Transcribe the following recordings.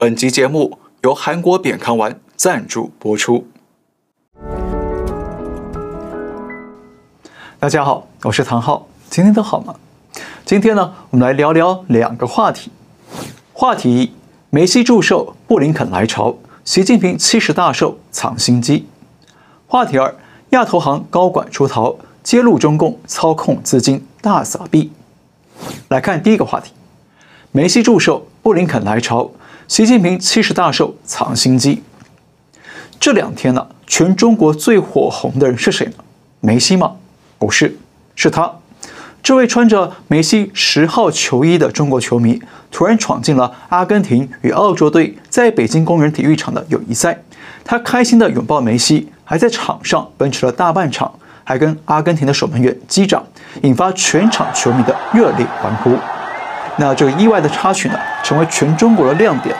本集节目由韩国扁康丸赞助播出。大家好，我是唐浩，今天都好吗？今天呢，我们来聊聊两个话题。话题一：梅西祝寿，布林肯来朝，习近平七十大寿藏心机。话题二：亚投行高管出逃，揭露中共操控资金大撒币。来看第一个话题：梅西祝寿，布林肯来朝。习近平七十大寿藏心机。这两天呢，全中国最火红的人是谁呢？梅西吗？不是，是他。这位穿着梅西十号球衣的中国球迷，突然闯进了阿根廷与澳洲队在北京工人体育场的友谊赛。他开心地拥抱梅西，还在场上奔驰了大半场，还跟阿根廷的守门员击掌，引发全场球迷的热烈欢呼。那这个意外的插曲呢，成为全中国的亮点。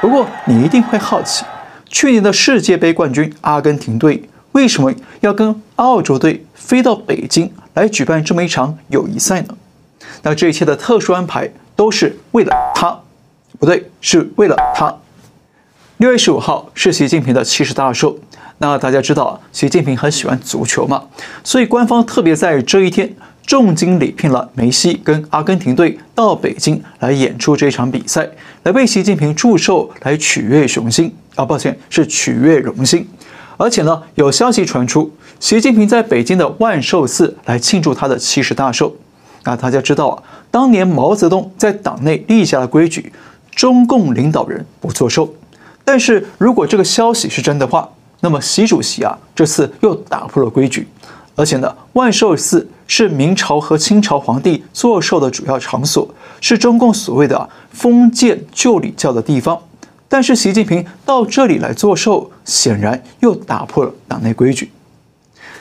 不过你一定会好奇，去年的世界杯冠军阿根廷队为什么要跟澳洲队飞到北京来举办这么一场友谊赛呢？那这一切的特殊安排都是为了他，不对，是为了他。六月十五号是习近平的七十大寿。那大家知道，习近平很喜欢足球嘛，所以官方特别在这一天。重金礼聘了梅西跟阿根廷队到北京来演出这场比赛，来为习近平祝寿，来取悦雄心啊！抱歉，是取悦荣心。而且呢，有消息传出，习近平在北京的万寿寺来庆祝他的七十大寿。那大家知道啊，当年毛泽东在党内立下了规矩，中共领导人不做寿。但是如果这个消息是真的话，那么习主席啊，这次又打破了规矩。而且呢，万寿寺是明朝和清朝皇帝做寿的主要场所，是中共所谓的封建旧礼教的地方。但是习近平到这里来做寿，显然又打破了党内规矩。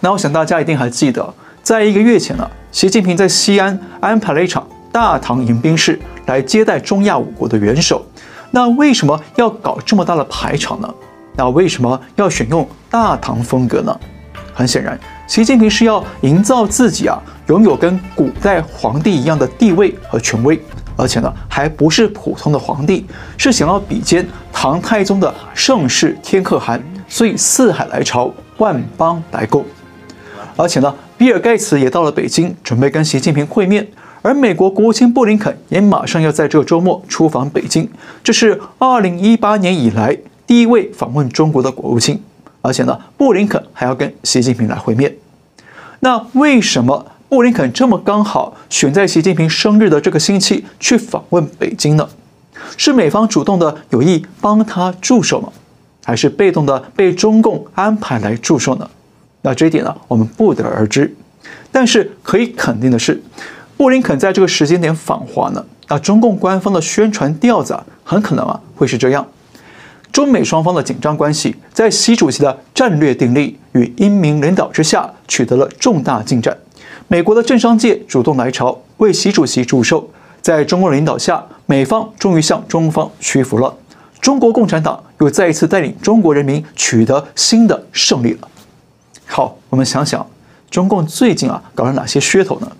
那我想大家一定还记得，在一个月前呢，习近平在西安安排了一场大唐迎宾式来接待中亚五国的元首。那为什么要搞这么大的排场呢？那为什么要选用大唐风格呢？很显然。习近平是要营造自己啊，拥有跟古代皇帝一样的地位和权威，而且呢，还不是普通的皇帝，是想要比肩唐太宗的盛世天可汗，所以四海来朝，万邦来贡。而且呢，比尔盖茨也到了北京，准备跟习近平会面，而美国国务卿布林肯也马上要在这个周末出访北京，这是二零一八年以来第一位访问中国的国务卿。而且呢，布林肯还要跟习近平来会面。那为什么布林肯这么刚好选在习近平生日的这个星期去访问北京呢？是美方主动的有意帮他祝寿吗？还是被动的被中共安排来祝寿呢？那这一点呢，我们不得而知。但是可以肯定的是，布林肯在这个时间点访华呢，那中共官方的宣传调子啊，很可能啊会是这样。中美双方的紧张关系，在习主席的战略定力与英明领导之下，取得了重大进展。美国的政商界主动来朝，为习主席祝寿。在中共领导下，美方终于向中方屈服了。中国共产党又再一次带领中国人民取得新的胜利了。好，我们想想，中共最近啊搞了哪些噱头呢？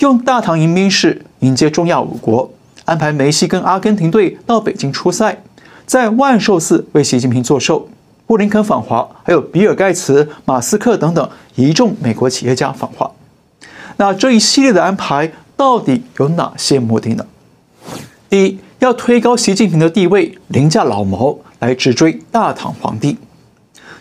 用大唐迎宾式迎接中亚五国，安排梅西跟阿根廷队到北京出赛。在万寿寺为习近平做寿，布林肯访华，还有比尔盖茨、马斯克等等一众美国企业家访华。那这一系列的安排到底有哪些目的呢？第一，要推高习近平的地位，凌驾老毛，来直追大唐皇帝。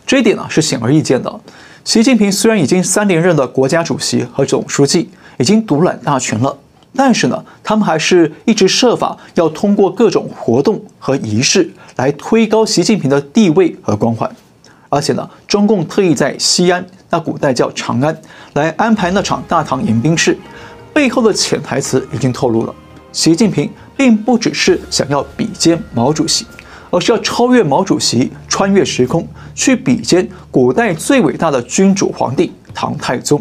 这一点呢是显而易见的。习近平虽然已经三连任的国家主席和总书记，已经独揽大权了。但是呢，他们还是一直设法要通过各种活动和仪式来推高习近平的地位和光环，而且呢，中共特意在西安，那古代叫长安，来安排那场大唐迎宾式，背后的潜台词已经透露了：习近平并不只是想要比肩毛主席，而是要超越毛主席，穿越时空去比肩古代最伟大的君主皇帝唐太宗。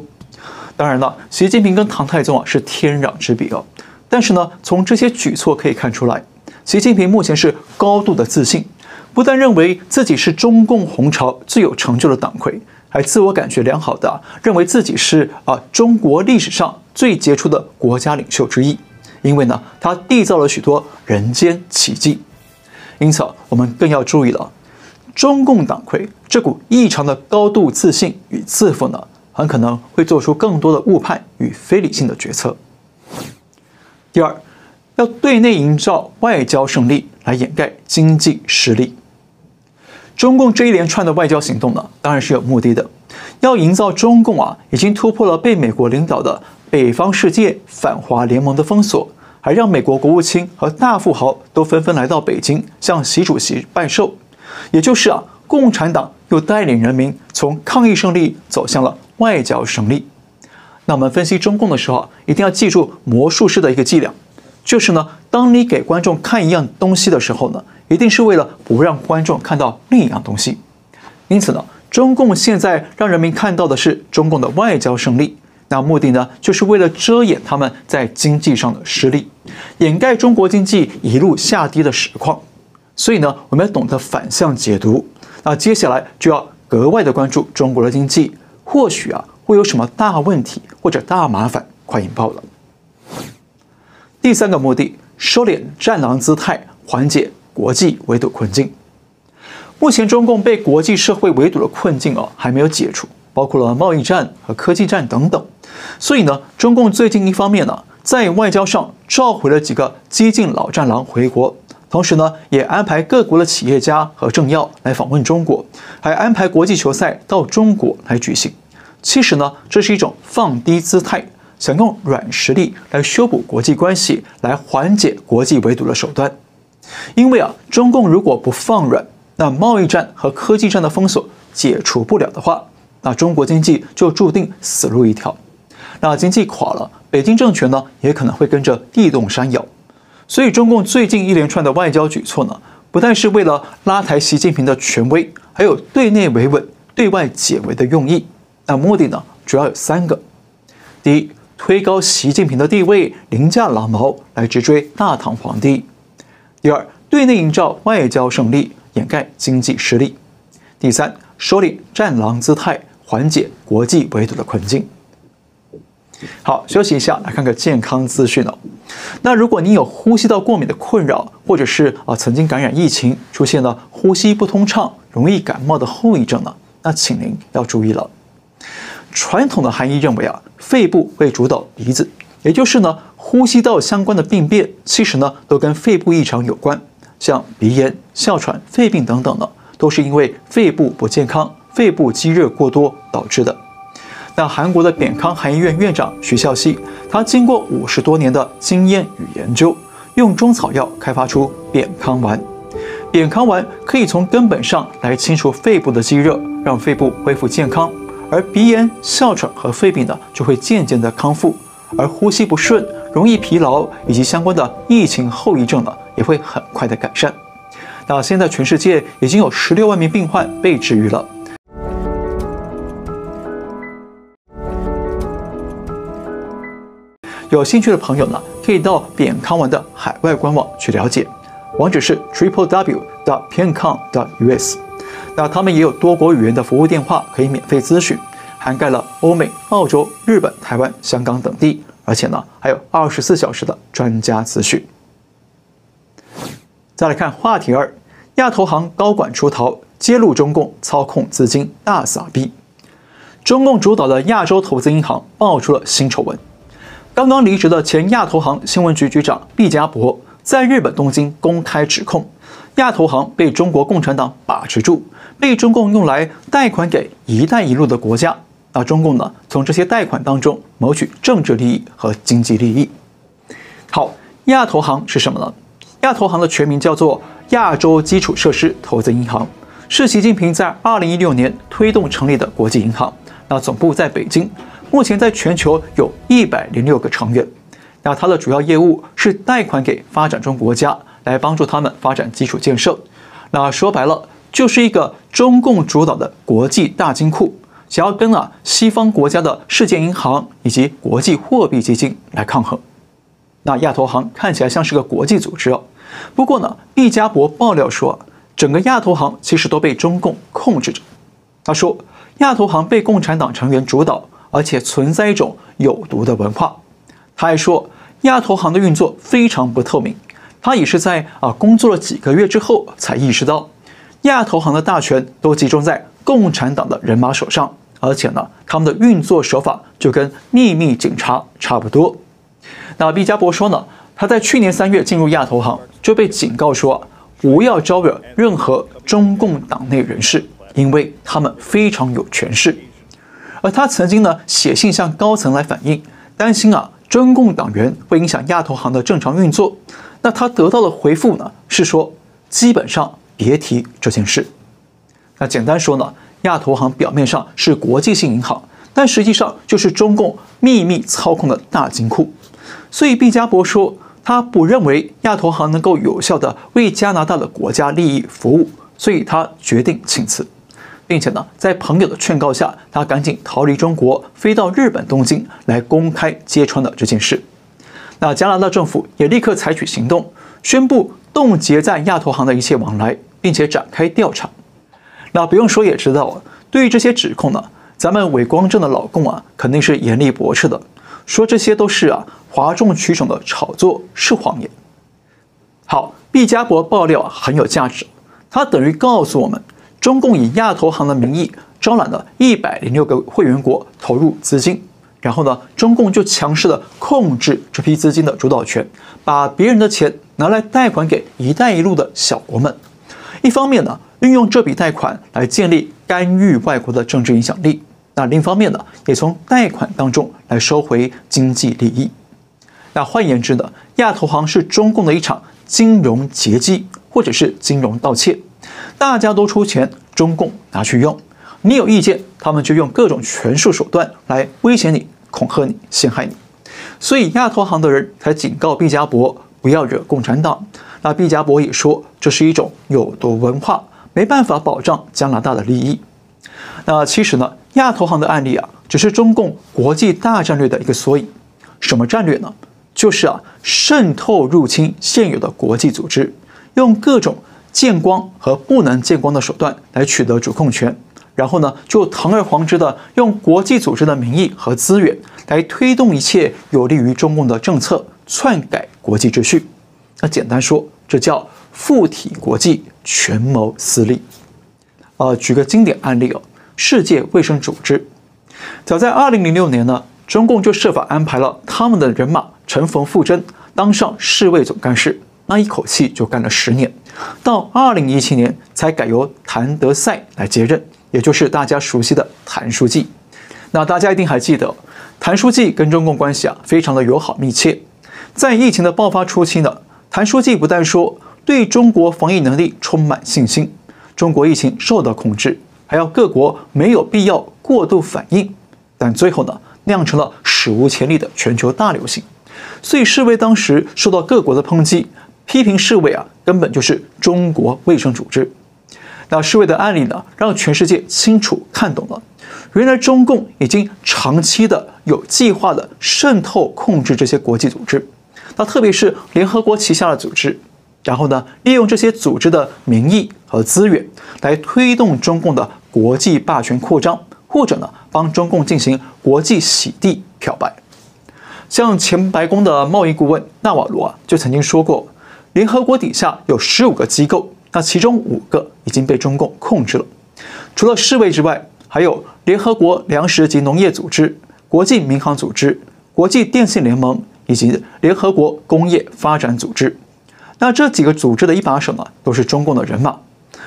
当然了，习近平跟唐太宗啊是天壤之别哦。但是呢，从这些举措可以看出来，习近平目前是高度的自信，不但认为自己是中共红潮最有成就的党魁，还自我感觉良好的认为自己是啊中国历史上最杰出的国家领袖之一。因为呢，他缔造了许多人间奇迹。因此我们更要注意了，中共党魁这股异常的高度自信与自负呢，很可能会做出更多的误判与非理性的决策。第二，要对内营造外交胜利来掩盖经济失利。中共这一连串的外交行动呢，当然是有目的的，要营造中共啊已经突破了被美国领导的北方世界反华联盟的封锁，还让美国国务卿和大富豪都纷纷来到北京向习主席拜寿，也就是啊，共产党又带领人民从抗疫胜利走向了外交胜利。那我们分析中共的时候，一定要记住魔术师的一个伎俩，就是呢，当你给观众看一样东西的时候呢，一定是为了不让观众看到另一样东西。因此呢，中共现在让人民看到的是中共的外交胜利，那目的呢，就是为了遮掩他们在经济上的失利，掩盖中国经济一路下跌的实况。所以呢，我们要懂得反向解读。那接下来就要格外的关注中国的经济，或许啊。会有什么大问题或者大麻烦快引爆了？第三个目的，收敛战狼姿态，缓解国际围堵困境。目前中共被国际社会围堵的困境哦还没有解除，包括了贸易战和科技战等等。所以呢，中共最近一方面呢，在外交上召回了几个激进老战狼回国，同时呢，也安排各国的企业家和政要来访问中国，还安排国际球赛到中国来举行。其实呢，这是一种放低姿态，想用软实力来修补国际关系，来缓解国际围堵的手段。因为啊，中共如果不放软，那贸易战和科技战的封锁解除不了的话，那中国经济就注定死路一条。那经济垮了，北京政权呢也可能会跟着地动山摇。所以，中共最近一连串的外交举措呢，不但是为了拉抬习近平的权威，还有对内维稳、对外解围的用意。那目的呢，主要有三个：第一，推高习近平的地位，凌驾老毛，来直追大唐皇帝；第二，对内营造外交胜利，掩盖经济失利；第三，收敛战狼姿态，缓解国际围堵的困境。好，休息一下，来看个健康资讯哦。那如果你有呼吸道过敏的困扰，或者是啊曾经感染疫情，出现了呼吸不通畅、容易感冒的后遗症呢，那请您要注意了。传统的含义认为啊，肺部会主导鼻子，也就是呢，呼吸道相关的病变，其实呢都跟肺部异常有关，像鼻炎、哮喘、肺病等等呢，都是因为肺部不健康、肺部积热过多导致的。那韩国的扁康韩医院院长徐孝熙，他经过五十多年的经验与研究，用中草药开发出扁康丸。扁康丸可以从根本上来清除肺部的积热，让肺部恢复健康。而鼻炎、哮喘和肺病呢，就会渐渐的康复；而呼吸不顺、容易疲劳以及相关的疫情后遗症呢，也会很快的改善。那现在全世界已经有十六万名病患被治愈了。有兴趣的朋友呢，可以到扁康文的海外官网去了解，网址是 triple w dot piancong dot us。那他们也有多国语言的服务电话可以免费咨询，涵盖了欧美、澳洲、日本、台湾、香港等地，而且呢还有二十四小时的专家咨询。再来看话题二，亚投行高管出逃，揭露中共操控资金大撒币。中共主导的亚洲投资银行爆出了新丑闻，刚刚离职的前亚投行新闻局局长毕加博在日本东京公开指控。亚投行被中国共产党把持住，被中共用来贷款给“一带一路”的国家。那中共呢，从这些贷款当中谋取政治利益和经济利益。好，亚投行是什么呢？亚投行的全名叫做亚洲基础设施投资银行，是习近平在2016年推动成立的国际银行。那总部在北京，目前在全球有一百零六个成员。那它的主要业务是贷款给发展中国家。来帮助他们发展基础建设，那说白了就是一个中共主导的国际大金库，想要跟啊西方国家的世界银行以及国际货币基金来抗衡。那亚投行看起来像是个国际组织哦，不过呢，毕加博爆料说，整个亚投行其实都被中共控制着。他说，亚投行被共产党成员主导，而且存在一种有毒的文化。他还说，亚投行的运作非常不透明。他也是在啊工作了几个月之后才意识到，亚投行的大权都集中在共产党的人马手上，而且呢，他们的运作手法就跟秘密警察差不多。那毕加博说呢，他在去年三月进入亚投行就被警告说，不要招惹任何中共党内人士，因为他们非常有权势。而他曾经呢写信向高层来反映，担心啊中共党员会影响亚投行的正常运作。那他得到的回复呢是说，基本上别提这件事。那简单说呢，亚投行表面上是国际性银行，但实际上就是中共秘密操控的大金库。所以毕加博说，他不认为亚投行能够有效地为加拿大的国家利益服务，所以他决定请辞，并且呢，在朋友的劝告下，他赶紧逃离中国，飞到日本东京来公开揭穿了这件事。那加拿大政府也立刻采取行动，宣布冻结在亚投行的一切往来，并且展开调查。那不用说也知道，对于这些指控呢，咱们伪光正的老公啊，肯定是严厉驳斥的。说这些都是啊哗众取宠的炒作，是谎言。好，毕加博爆料很有价值，他等于告诉我们，中共以亚投行的名义招揽了一百零六个会员国投入资金，然后呢，中共就强势的控制这批资金的主导权，把别人的钱拿来贷款给“一带一路”的小国们，一方面呢，运用这笔贷款来建立干预外国的政治影响力。那另一方面呢，也从贷款当中来收回经济利益。那换言之呢，亚投行是中共的一场金融劫机，或者是金融盗窃。大家都出钱，中共拿去用。你有意见，他们就用各种权术手段来威胁你、恐吓你、陷害你。所以亚投行的人才警告毕加博不要惹共产党。那毕加博也说，这是一种有毒文化，没办法保障加拿大的利益。那其实呢，亚投行的案例啊，只是中共国际大战略的一个缩影。什么战略呢？就是啊，渗透入侵现有的国际组织，用各种见光和不能见光的手段来取得主控权，然后呢，就堂而皇之的用国际组织的名义和资源来推动一切有利于中共的政策，篡改国际秩序。那简单说，这叫附体国际，权谋私利。呃，举个经典案例哦。世界卫生组织，早在二零零六年呢，中共就设法安排了他们的人马陈冯富珍当上世卫总干事，那一口气就干了十年，到二零一七年才改由谭德塞来接任，也就是大家熟悉的谭书记。那大家一定还记得，谭书记跟中共关系啊非常的友好密切，在疫情的爆发初期呢，谭书记不但说对中国防疫能力充满信心，中国疫情受到控制。还要各国没有必要过度反应，但最后呢，酿成了史无前例的全球大流行。所以世卫当时受到各国的抨击，批评世卫啊根本就是中国卫生组织。那世卫的案例呢，让全世界清楚看懂了，原来中共已经长期的有计划的渗透控制这些国际组织，那特别是联合国旗下的组织。然后呢，利用这些组织的名义和资源来推动中共的国际霸权扩张，或者呢，帮中共进行国际洗地漂白。像前白宫的贸易顾问纳瓦罗啊，就曾经说过，联合国底下有十五个机构，那其中五个已经被中共控制了。除了世卫之外，还有联合国粮食及农业组织、国际民航组织、国际电信联盟以及联合国工业发展组织。那这几个组织的一把手呢，都是中共的人马，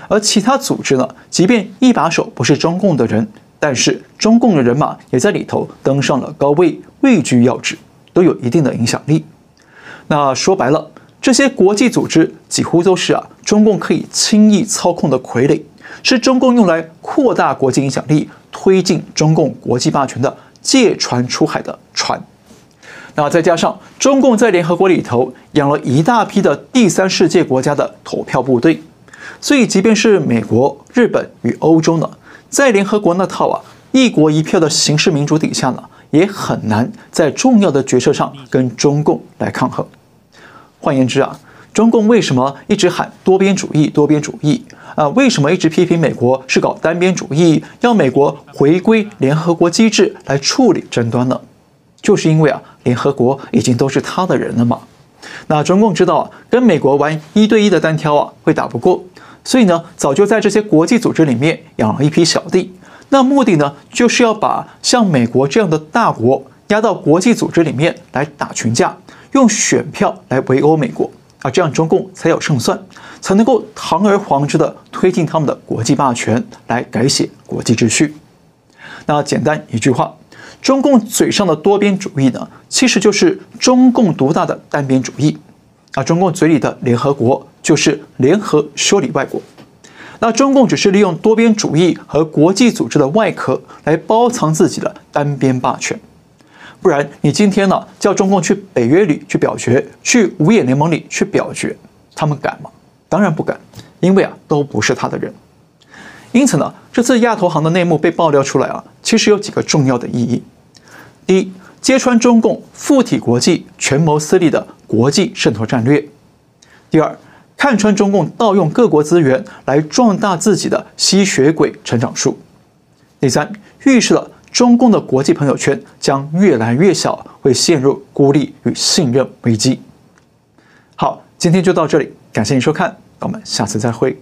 而其他组织呢，即便一把手不是中共的人，但是中共的人马也在里头登上了高位，位居要职，都有一定的影响力。那说白了，这些国际组织几乎都是啊，中共可以轻易操控的傀儡，是中共用来扩大国际影响力、推进中共国际霸权的借船出海的船。那再加上中共在联合国里头养了一大批的第三世界国家的投票部队，所以即便是美国、日本与欧洲呢，在联合国那套啊一国一票的形式民主底下呢，也很难在重要的决策上跟中共来抗衡。换言之啊，中共为什么一直喊多边主义、多边主义啊？为什么一直批评美国是搞单边主义，要美国回归联合国机制来处理争端呢？就是因为啊，联合国已经都是他的人了嘛，那中共知道啊，跟美国玩一对一的单挑啊，会打不过，所以呢，早就在这些国际组织里面养了一批小弟。那目的呢，就是要把像美国这样的大国压到国际组织里面来打群架，用选票来围殴美国啊，这样中共才有胜算，才能够堂而皇之的推进他们的国际霸权，来改写国际秩序。那简单一句话，中共嘴上的多边主义呢，其实就是中共独大的单边主义。啊，中共嘴里的联合国就是联合修理外国。那中共只是利用多边主义和国际组织的外壳来包藏自己的单边霸权。不然，你今天呢叫中共去北约里去表决，去五眼联盟里去表决，他们敢吗？当然不敢，因为啊都不是他的人。因此呢，这次亚投行的内幕被爆料出来啊，其实有几个重要的意义。第一，揭穿中共附体国际、权谋私利的国际渗透战略；第二，看穿中共盗用各国资源来壮大自己的吸血鬼成长术；第三，预示了中共的国际朋友圈将越来越小，会陷入孤立与信任危机。好，今天就到这里，感谢您收看，我们下次再会。